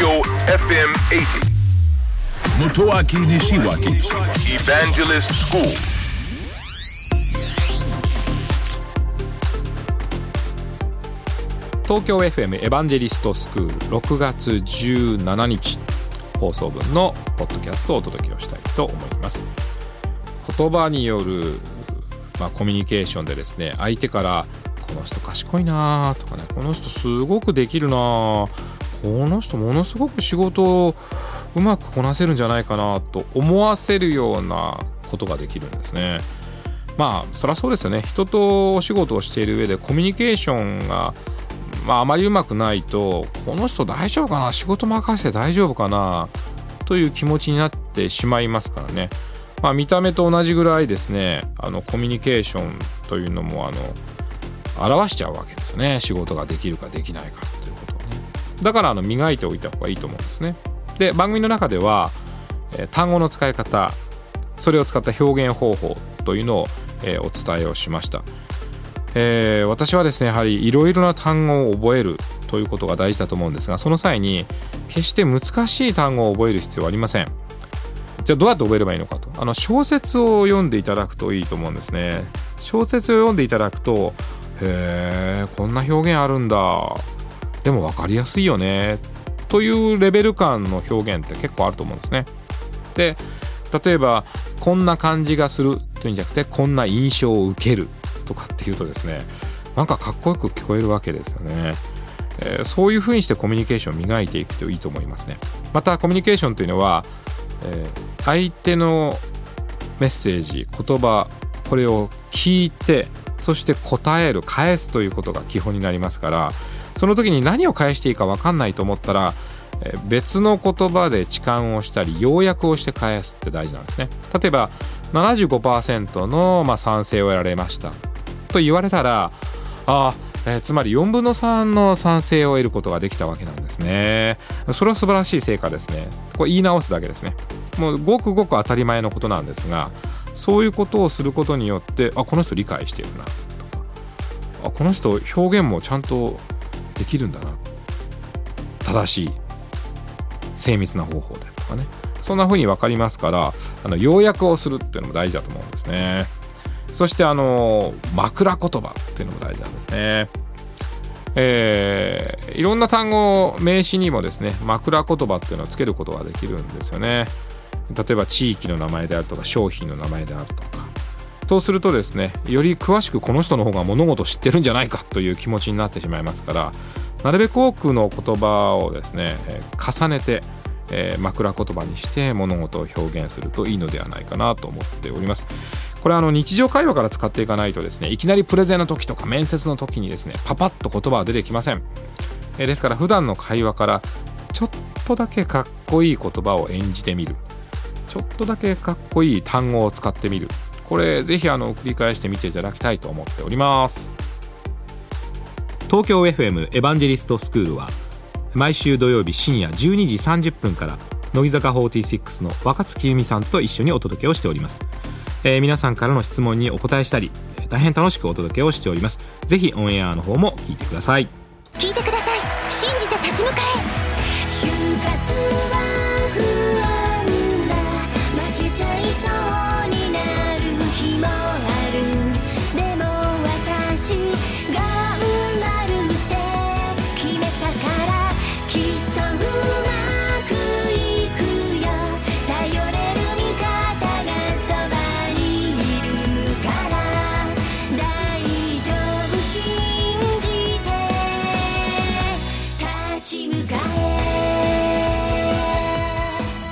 Tokyo FM 80. Motoaki Nishiwaki Evangelist School. 東京 FM エヴァンジェリストスクール6月17日放送分のポッドキャストをお届けをしたいと思います言葉による、まあ、コミュニケーションでですね相手からこの人賢いなとかねこの人すごくできるなこの人ものすごく仕事をうまくこなせるんじゃないかなと思わせるようなことができるんですね。まあそりゃそうですよね。人とお仕事をしている上でコミュニケーションがまあ、あまりうまくないとこの人大丈夫かな？仕事任せて大丈夫かな？という気持ちになってしまいますからね、まあ、見た目と同じぐらいですね。あのコミュニケーションというのもあの表しちゃうわけですよね。仕事ができるかできないかということをね。だからあの磨いておいた方がいいと思うんですね。で番組の中では、えー単語の使い方それを使った表現方法というのを、えーお伝えをしました。えー私はですねやはりいろいろな単語を覚えるということが大事だと思うんですがその際に決して難しい単語を覚える必要はありません。じゃあどうやって覚えればいいのかと。あの小説を読んでいただくといいと思うんですね。小説を読んでいただくとへえこんな表現あるんだ。でも分かりやすいよね。というレベル感の表現って結構あると思うんですね。で例えばこんな感じがするというんじゃなくてこんな印象を受けるとかっていうとですねなんかかっこよく聞こえるわけですよね、えーそういうふうにしてコミュニケーションを磨いていくといいと思いますね。またコミュニケーションというのは、えー相手のメッセージ言葉これを聞いてそして答える返すということが基本になりますからその時に何を返していいか分かんないと思ったら別の言葉で痴漢をしたり要約をして返すって大事なんですね。例えば75%の、ま、賛成を得られましたと言われたらあえつまり4分の3の賛成を得ることができたわけなんですね。それは素晴らしい成果ですね。これ言い直すだけですね。もうごくごく当たり前のことなんですがそういうことをすることによってあこの人理解してるな。とかあこの人表現もちゃんとできるんだな。正しい。精密な方法で。とかね。そんな風に分かりますからあの要約をするっていうのも大事だと思うんですね。そしてあの枕言葉っていうのも大事なんですね。えーいろんな単語名詞にもですね枕言葉っていうのをつけることができるんですよね。例えば地域の名前であるとか商品の名前であるとか。そうするとですねより詳しくこの人の方が物事を知ってるんじゃないかという気持ちになってしまいますからなるべく多くの言葉をですね重ねて、え枕言葉にして物事を表現するといいのではないかなと思っております。これあの日常会話から使っていかないとですねいきなりプレゼンの時とか面接の時にですねパパッと言葉は出てきません。えですから普段の会話からちょっとだけかっこいい言葉を演じてみる。ちょっとだけかっこいい単語を使ってみる。これぜひあの繰り返してみていただきたいと思っております。東京 FM エヴァンジェリストスクールは毎週土曜日深夜12時30分から乃木坂46の若月由美さんと一緒にお届けをしております、えー皆さんからの質問にお答えしたりえー大変楽しくお届けをしております。ぜひオンエアの方も聞いてください。聞いてください。信じて立ち向かえ